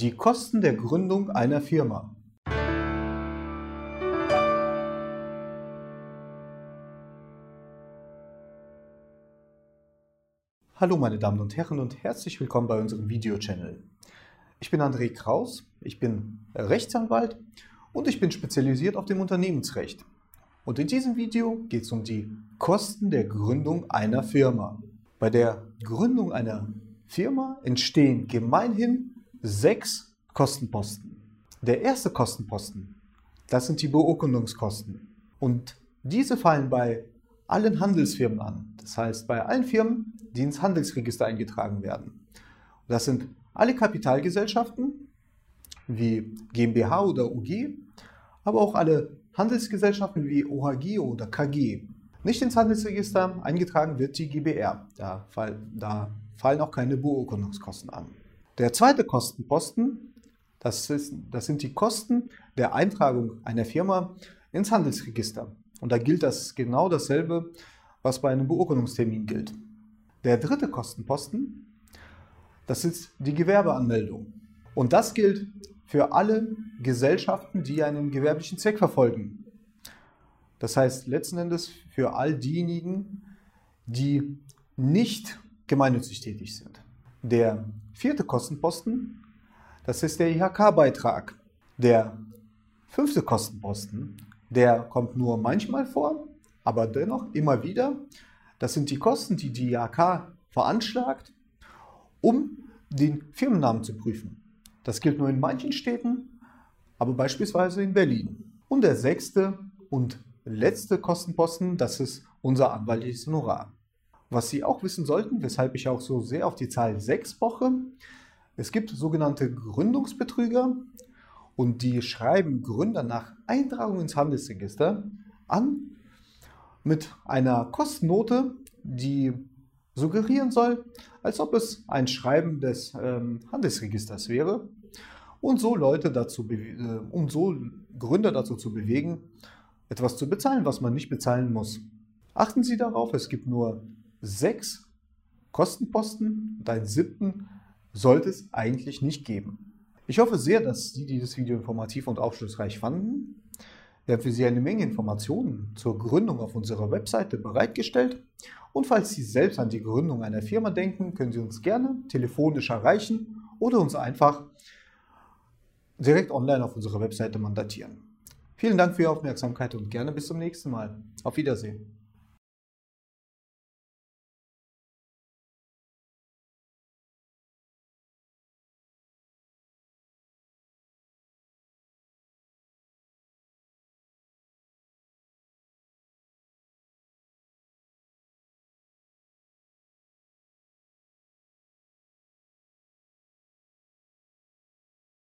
Die Kosten der Gründung einer Firma. Hallo meine Damen und Herren und herzlich willkommen bei unserem Video-Channel. Ich bin André Kraus, ich bin Rechtsanwalt und ich bin spezialisiert auf dem Unternehmensrecht. Und in diesem Video geht es um die Kosten der Gründung einer Firma. Bei der Gründung einer Firma entstehen gemeinhin sechs Kostenposten. Der erste Kostenposten, das sind die Beurkundungskosten. Und diese fallen bei allen Handelsfirmen an. Das heißt, bei allen Firmen, die ins Handelsregister eingetragen werden. Das sind alle Kapitalgesellschaften wie GmbH oder UG, aber auch alle Handelsgesellschaften wie OHG oder KG. Nicht ins Handelsregister eingetragen wird die GBR. Da, fall, da fallen auch keine Beurkundungskosten an. Der zweite Kostenposten, das, ist, das sind die Kosten der Eintragung einer Firma ins Handelsregister. Und da gilt das genau dasselbe, was bei einem Beurkundungstermin gilt. Der dritte Kostenposten, das ist die Gewerbeanmeldung. Und das gilt für alle Gesellschaften, die einen gewerblichen Zweck verfolgen. Das heißt letzten Endes für all diejenigen, die nicht gemeinnützig tätig sind. Der vierte Kostenposten, das ist der IHK-Beitrag. Der fünfte Kostenposten, der kommt nur manchmal vor, aber dennoch immer wieder. Das sind die Kosten, die die IHK veranschlagt, um den Firmennamen zu prüfen. Das gilt nur in manchen Städten, aber beispielsweise in Berlin. Und der sechste und letzte Kostenposten, das ist unser anwaltliches Honorar. Was Sie auch wissen sollten, weshalb ich auch so sehr auf die Zahl 6 poche, es gibt sogenannte Gründungsbetrüger und die schreiben Gründer nach Eintragung ins Handelsregister an mit einer Kostennote, die suggerieren soll, als ob es ein Schreiben des ähm, Handelsregisters wäre und so Leute dazu, äh, um so Gründer dazu zu bewegen, etwas zu bezahlen, was man nicht bezahlen muss. Achten Sie darauf, es gibt nur sechs Kostenposten und einen siebten sollte es eigentlich nicht geben. Ich hoffe sehr, dass Sie dieses Video informativ und aufschlussreich fanden. Wir haben für Sie eine Menge Informationen zur Gründung auf unserer Webseite bereitgestellt. Und falls Sie selbst an die Gründung einer Firma denken, können Sie uns gerne telefonisch erreichen oder uns einfach direkt online auf unserer Webseite mandatieren. Vielen Dank für Ihre Aufmerksamkeit und gerne bis zum nächsten Mal. Auf Wiedersehen.